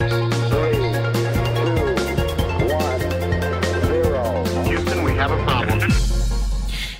you.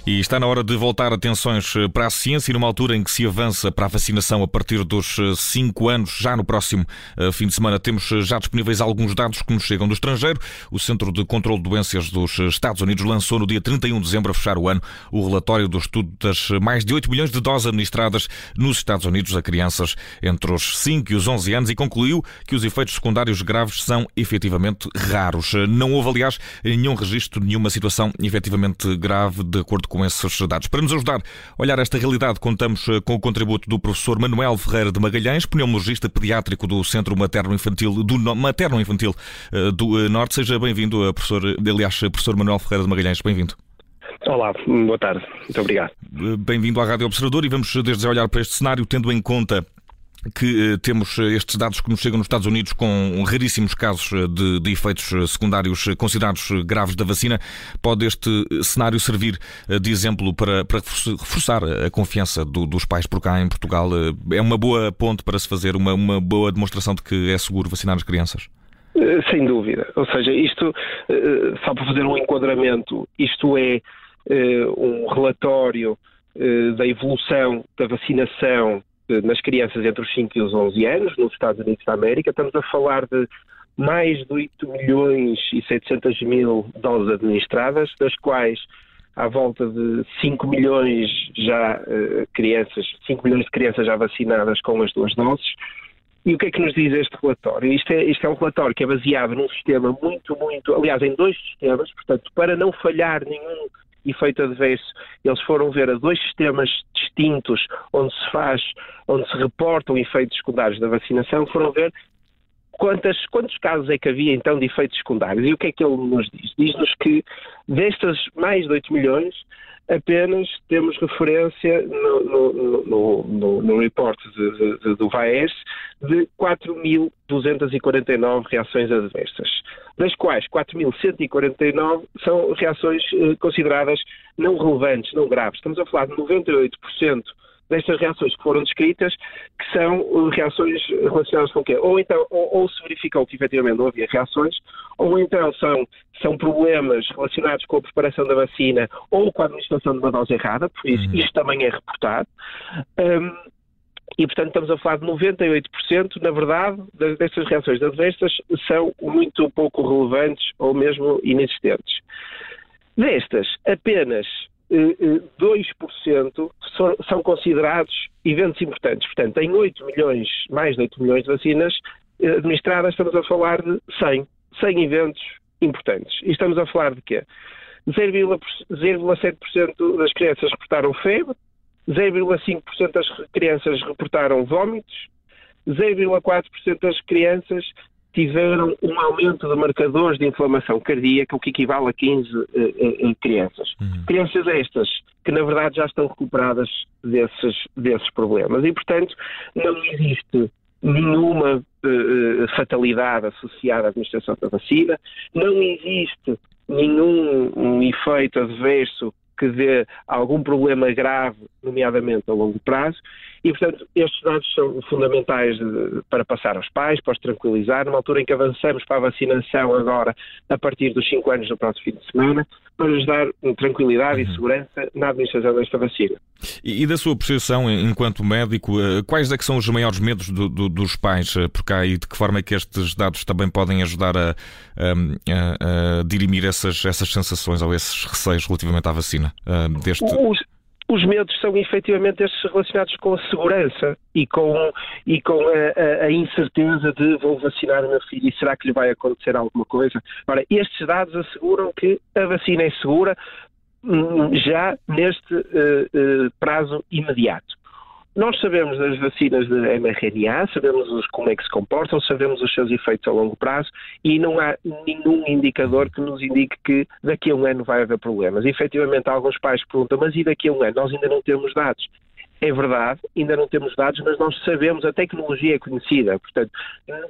E está na hora de voltar atenções eh, para a ciência e numa altura em que se avança para a vacinação a partir dos 5 eh, anos, já no próximo eh, fim de semana. Temos já disponíveis alguns dados que nos chegam do estrangeiro. O Centro de Controlo de Doenças dos Estados Unidos lançou no dia 31 de dezembro, a fechar o ano, o relatório do estudo das mais de 8 milhões de doses administradas nos Estados Unidos a crianças entre os 5 e os 11 anos e concluiu que os efeitos secundários graves são efetivamente raros. Não houve, aliás, nenhum registro nenhuma situação efetivamente grave, de acordo com com esses dados. Para nos ajudar a olhar esta realidade, contamos eh, com o contributo do professor Manuel Ferreira de Magalhães, pneumologista pediátrico do Centro Materno-Infantil do Materno-Infantil eh, do eh, Norte. Seja bem-vindo, professor, aliás, professor Manuel Ferreira de Magalhães, bem-vindo. Olá, boa tarde. Muito obrigado. Bem-vindo à Rádio Observador e vamos desde já olhar para este cenário, tendo em conta que eh, temos eh, estes dados que nos chegam nos Estados Unidos com raríssimos casos eh, de, de, efeitos secundários considerados graves da vacina, pode este cenário servir de exemplo para, para reforçar a confiança do, dos pais por cá em Portugal? É uma boa ponte para se fazer uma, uma boa demonstração de que é seguro vacinar as crianças? Sem dúvida. Ou seja, isto, só para fazer um enquadramento, isto é um relatório da evolução da vacinação nas crianças entre os 5 e os 11 anos, nos Estados Unidos da América. Estamos a falar de mais de 8 milhões e 700 mil doses administradas, das quais à volta de 5 milhões já uh, crianças, 5 milhões de crianças já vacinadas com as duas doses. E o que é que nos diz este relatório? Isto é, isto é um relatório que é baseado num sistema muito, muito, aliás, em dois sistemas, portanto, para não falhar nenhum efeito adverso, eles foram ver a dois sistemas distintos onde se faz, onde se reportam efeitos secundários da vacinação, foram ver quantas, quantos casos é que havia então de efeitos secundários. E o que é que ele nos diz? Diz-nos que destas mais de 8 milhões, apenas temos referência no, no, no, no, no report de, de, do VAES de 4.249 reações adversas, das quais 4.149 são reações eh, consideradas não relevantes, não graves. Estamos a falar de 98% destas reações que foram descritas, que são uh, reações relacionadas com o quê? Ou então, ou, ou se verificou que efetivamente não havia reações, ou então são, são problemas relacionados com a preparação da vacina ou com a administração de uma dose errada, por isso uhum. isto também é reportado. Um, e, portanto, estamos a falar de 98%, na verdade, destas reações adversas são muito pouco relevantes ou mesmo inexistentes. Destas, apenas 2% são considerados eventos importantes. Portanto, em 8 milhões, mais de 8 milhões de vacinas eh, administradas, estamos a falar de 100, 100 eventos importantes. E estamos a falar de quê? 0,7% das crianças reportaram febre, 0,5% das crianças reportaram vômitos, 0,4% das crianças tiveram um aumento de marcadores de inflamação cardíaca, o que equivale a 15 uh, uh, crianças. Uhum. Crianças estas que, na verdade, já estão recuperadas desses, desses problemas. E, portanto, não existe nenhuma uh, fatalidade associada à administração da vacina, não existe nenhum um efeito adverso que dê algum problema grave, nomeadamente a longo prazo, e, portanto, estes dados são fundamentais de, para passar aos pais, para os tranquilizar, numa altura em que avançamos para a vacinação agora, a partir dos 5 anos do próximo fim de semana, para lhes dar tranquilidade uhum. e segurança na administração desta vacina. E, e, da sua percepção, enquanto médico, eh, quais é que são os maiores medos do, do, dos pais eh, por cá e de que forma é que estes dados também podem ajudar a, a, a dirimir essas, essas sensações ou esses receios relativamente à vacina? Eh, deste... Os os medos são efetivamente estes relacionados com a segurança e com, e com a, a, a, incerteza de vou vacinar o meu filho e será que lhe vai acontecer alguma coisa. Ora, estes dados asseguram que a vacina é segura hum, já neste uh, uh, prazo imediato. Nós sabemos das vacinas de mRNA, sabemos como é que se comportam, sabemos os seus efeitos a longo prazo e não há nenhum indicador que nos indique que daqui a um ano vai haver problemas. E, efetivamente, alguns pais perguntam, mas e daqui a um ano? Nós ainda não temos dados. É verdade, ainda não temos dados, mas nós sabemos, a tecnologia é conhecida. Portanto,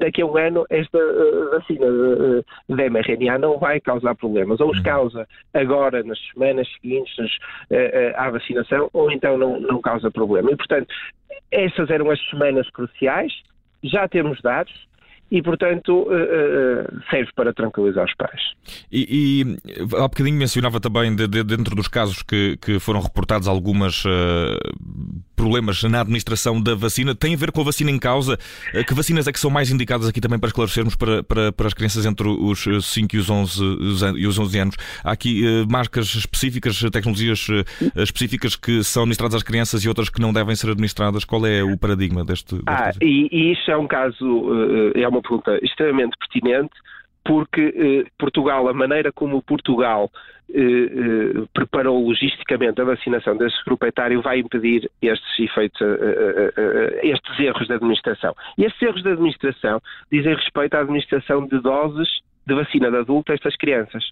daqui a um ano, esta uh, vacina uh, de mRNA não vai causar problemas. Ou os uhum. causa agora, nas semanas seguintes uh, à vacinação, ou então não, não causa problema. E, portanto, essas eram as semanas cruciais, já temos dados, e, portanto, serve para tranquilizar os pais. E, e há bocadinho mencionava também, de, de, dentro dos casos que, que foram reportados, algumas problemas na administração da vacina. Tem a ver com a vacina em causa? Que vacinas é que são mais indicadas aqui também para esclarecermos para, para, para as crianças entre os 5 e os 11, e os 11 anos? Há aqui marcas específicas, tecnologias específicas que são administradas às crianças e outras que não devem ser administradas? Qual é o paradigma deste? deste ah, e, e isso é um caso, é uma pergunta extremamente pertinente, porque eh, Portugal, a maneira como Portugal eh, eh, preparou logisticamente a vacinação desse grupo etário vai impedir estes efeitos, estes erros de administração. E estes erros de administração dizem respeito à administração de doses de vacina de adulto a estas crianças.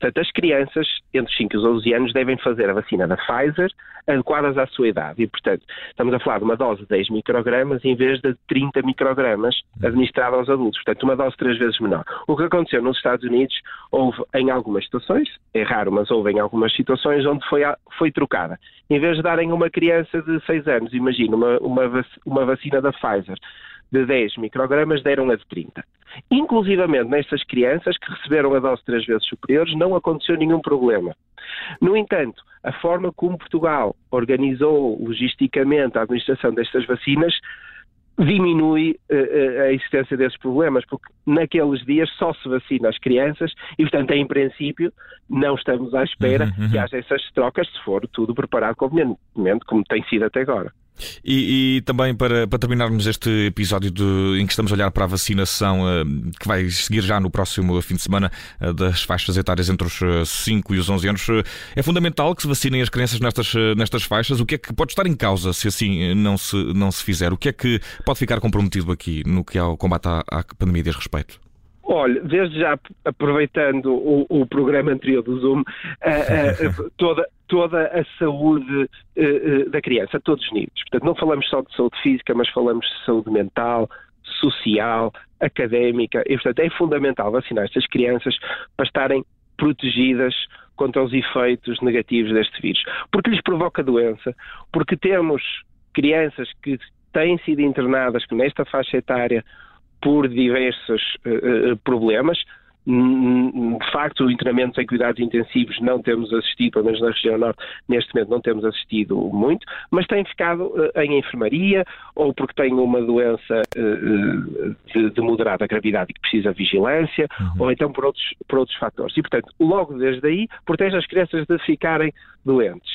Portanto, as crianças entre os 5 e os 11 anos devem fazer a vacina da Pfizer adequadas à sua idade. E, portanto, estamos a falar de uma dose de 10 microgramas em vez de 30 microgramas administrada aos adultos. Portanto, uma dose três vezes menor. O que aconteceu nos Estados Unidos, houve em algumas situações, é raro, mas houve em algumas situações onde foi, foi trocada. Em vez de darem uma criança de 6 anos, imagina, uma, uma, uma vacina da Pfizer, de 10 microgramas deram a de 30. Inclusivamente nestas crianças que receberam a dose três vezes superiores, não aconteceu nenhum problema. No entanto, a forma como Portugal organizou logisticamente a administração destas vacinas diminui uh, a existência desses problemas, porque naqueles dias só se vacina as crianças e, portanto, em princípio, não estamos à espera uhum, uhum. que haja essas trocas se for tudo preparado convenientemente, como tem sido até agora. E, e, também para, para, terminarmos este episódio de, em que estamos a olhar para a vacinação uh, que vai seguir já no próximo fim de semana uh, das faixas etárias entre os 5 e os 11 anos, é fundamental que se vacinem as crianças nestas, nestas faixas. O que é que pode estar em causa se assim não se, não se fizer? O que é que pode ficar comprometido aqui no que ao combate à, à pandemia diz respeito? Olha, desde já aproveitando o, o programa anterior do Zoom, toda, toda a saúde uh, da criança, a todos os níveis. Portanto, não falamos só de saúde física, mas falamos de saúde mental, social, académica, e portanto é fundamental vacinar estas crianças para estarem protegidas contra os efeitos negativos deste vírus. Porque lhes provoca doença, porque temos crianças que têm sido internadas nesta faixa etária por diversos uh, problemas, de facto, o internamento em cuidados intensivos não temos assistido, pelo menos na região norte, neste momento não temos assistido muito, mas tem ficado uh, em enfermaria ou porque tem uma doença de, de, moderada gravidade e que precisa de vigilância, uhum. ou então por outros, por outros fatores. E, portanto, logo desde aí, protege as crianças de ficarem doentes.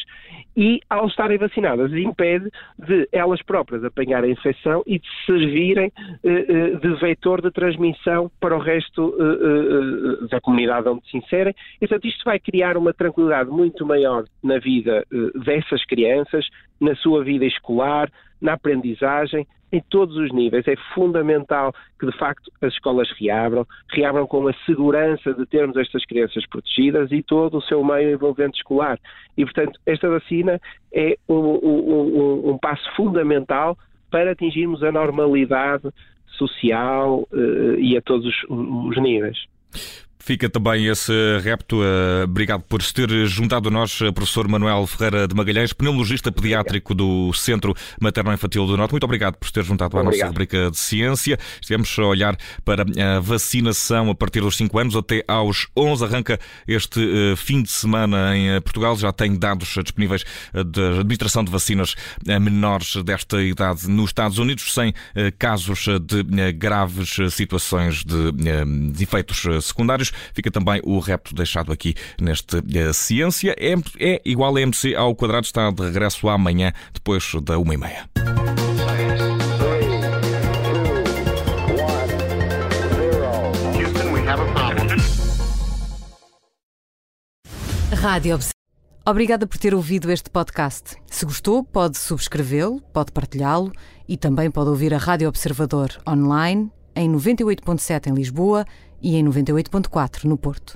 E, ao estarem vacinadas, impede de elas próprias apanharem a infecção e de servirem uh, de vetor de transmissão para o resto uh, da comunidade onde se inserem. E, portanto, isto vai criar uma tranquilidade muito maior na vida dessas crianças, na sua vida escolar, na aprendizagem, em todos os níveis. É fundamental que, de facto, as escolas reabram, reabram com a segurança de termos estas crianças protegidas e todo o seu meio envolvente escolar. E, portanto, esta vacina é um, um, um passo fundamental para atingirmos a normalidade social uh, e a todos os, os níveis. Fica também esse repto. Eh, obrigado por se ter juntado a nós, eh, professor Manuel Ferreira de Magalhães, pneumologista pediátrico do Centro Materno-Infantil do Norte. Muito obrigado por se ter juntado à nossa rubrica de ciência. Estivemos a olhar para a vacinação a partir dos 5 anos até aos 11. Arranca este eh, fim de semana em Portugal. Já tem dados disponíveis da administração de vacinas a menores desta idade nos Estados Unidos, sem casos de graves situações de, de efeitos secundários. Fica também o repto deixado aqui neste uh, Ciência. É, é igual a MC ao quadrado, está de regresso amanhã, depois da uma e meia. Rádio Obrigada por ter ouvido este podcast. Se gostou, pode subscrevê-lo, pode partilhá-lo e também pode ouvir a Rádio Observador online em 98.7 em Lisboa e em 98.4 no Porto.